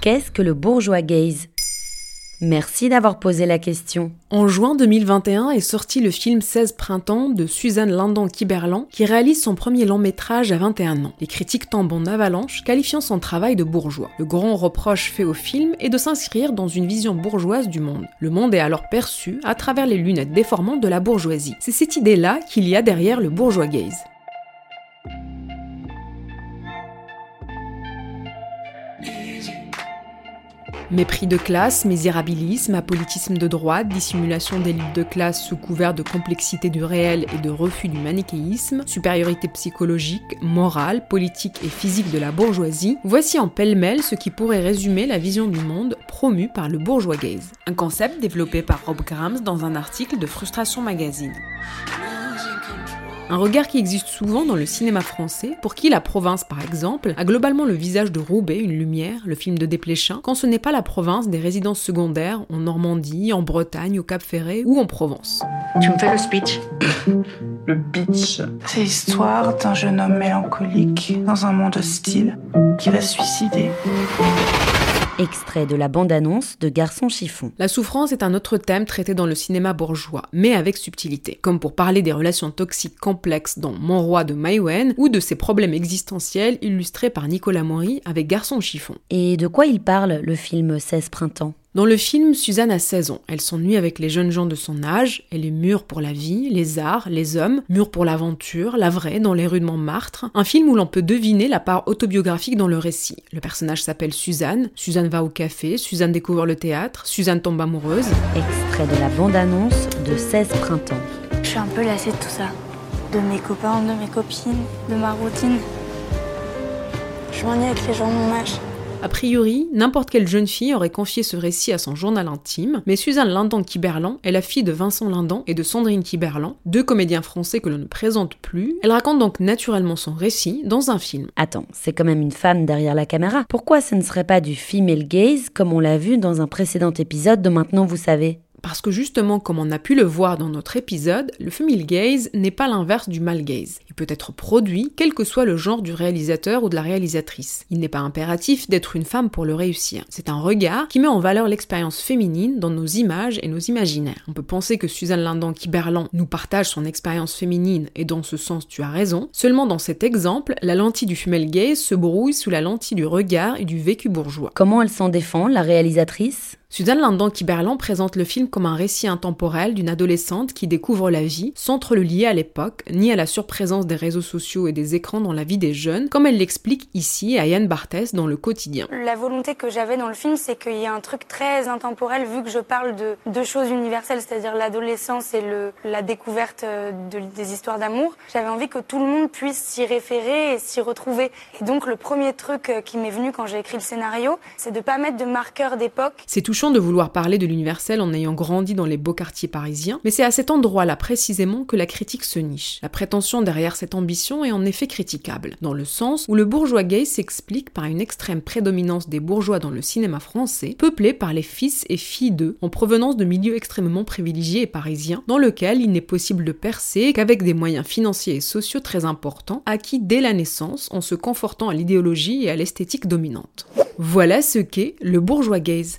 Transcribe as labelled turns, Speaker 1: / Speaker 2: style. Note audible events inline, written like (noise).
Speaker 1: Qu'est-ce que le bourgeois gaze? Merci d'avoir posé la question.
Speaker 2: En juin 2021 est sorti le film 16 printemps de Suzanne Lindan-Kiberlan qui réalise son premier long métrage à 21 ans. Les critiques tombent en avalanche, qualifiant son travail de bourgeois. Le grand reproche fait au film est de s'inscrire dans une vision bourgeoise du monde. Le monde est alors perçu à travers les lunettes déformantes de la bourgeoisie. C'est cette idée-là qu'il y a derrière le bourgeois gaze. Mépris de classe, misérabilisme, apolitisme de droite, dissimulation luttes de classe sous couvert de complexité du réel et de refus du manichéisme, supériorité psychologique, morale, politique et physique de la bourgeoisie, voici en pêle-mêle ce qui pourrait résumer la vision du monde promue par le bourgeois gaze. Un concept développé par Rob Grams dans un article de Frustration Magazine. Un regard qui existe souvent dans le cinéma français, pour qui la province, par exemple, a globalement le visage de Roubaix, une lumière, le film de Desplechin, quand ce n'est pas la province des résidences secondaires en Normandie, en Bretagne, au Cap Ferré ou en Provence.
Speaker 3: Tu me fais le speech (coughs)
Speaker 4: Le pitch, c'est l'histoire d'un jeune homme mélancolique dans un monde hostile qui va se suicider.
Speaker 1: Extrait de la bande-annonce de Garçon chiffon.
Speaker 2: La souffrance est un autre thème traité dans le cinéma bourgeois, mais avec subtilité, comme pour parler des relations toxiques complexes dans Mon roi de Maïwen ou de ses problèmes existentiels illustrés par Nicolas Maury avec Garçon chiffon.
Speaker 1: Et de quoi il parle, le film 16 printemps?
Speaker 2: Dans le film, Suzanne a 16 ans. Elle s'ennuie avec les jeunes gens de son âge. Elle est mûre pour la vie, les arts, les hommes, mûre pour l'aventure, la vraie, dans les rues de Montmartre. Un film où l'on peut deviner la part autobiographique dans le récit. Le personnage s'appelle Suzanne. Suzanne va au café, Suzanne découvre le théâtre, Suzanne tombe amoureuse.
Speaker 1: Extrait de la bande-annonce de 16 printemps.
Speaker 5: Je suis un peu lassée de tout ça. De mes copains, de mes copines, de ma routine. Je m'ennuie avec les gens de mon âge.
Speaker 2: A priori, n'importe quelle jeune fille aurait confié ce récit à son journal intime, mais Suzanne Lindan-Kiberlan est la fille de Vincent Lindan et de Sandrine Kiberlan, deux comédiens français que l'on ne présente plus. Elle raconte donc naturellement son récit dans un film.
Speaker 1: Attends, c'est quand même une femme derrière la caméra. Pourquoi ce ne serait pas du female gaze comme on l'a vu dans un précédent épisode de Maintenant vous savez?
Speaker 2: Parce que justement, comme on a pu le voir dans notre épisode, le female gaze n'est pas l'inverse du male gaze. Il peut être produit, quel que soit le genre du réalisateur ou de la réalisatrice. Il n'est pas impératif d'être une femme pour le réussir. C'est un regard qui met en valeur l'expérience féminine dans nos images et nos imaginaires. On peut penser que Suzanne Lindan-Kiberlan nous partage son expérience féminine et dans ce sens tu as raison. Seulement dans cet exemple, la lentille du female gaze se brouille sous la lentille du regard et du vécu bourgeois.
Speaker 1: Comment elle s'en défend, la réalisatrice?
Speaker 2: Suzanne Lindan-Kiberlan présente le film comme un récit intemporel d'une adolescente qui découvre la vie sans trop le lier à l'époque, ni à la surprésence des réseaux sociaux et des écrans dans la vie des jeunes, comme elle l'explique ici à Yann Barthès dans Le Quotidien.
Speaker 5: La volonté que j'avais dans le film, c'est qu'il y a un truc très intemporel vu que je parle de deux choses universelles, c'est-à-dire l'adolescence et le, la découverte euh, de, des histoires d'amour. J'avais envie que tout le monde puisse s'y référer et s'y retrouver. Et donc le premier truc euh, qui m'est venu quand j'ai écrit le scénario, c'est de pas mettre de marqueur d'époque.
Speaker 2: C'est de vouloir parler de l'universel en ayant grandi dans les beaux quartiers parisiens, mais c'est à cet endroit-là précisément que la critique se niche. La prétention derrière cette ambition est en effet critiquable, dans le sens où le bourgeois gay s'explique par une extrême prédominance des bourgeois dans le cinéma français, peuplé par les fils et filles d'eux, en provenance de milieux extrêmement privilégiés et parisiens, dans lequel il n'est possible de percer qu'avec des moyens financiers et sociaux très importants, acquis dès la naissance en se confortant à l'idéologie et à l'esthétique dominante. Voilà ce qu'est le bourgeois gaze.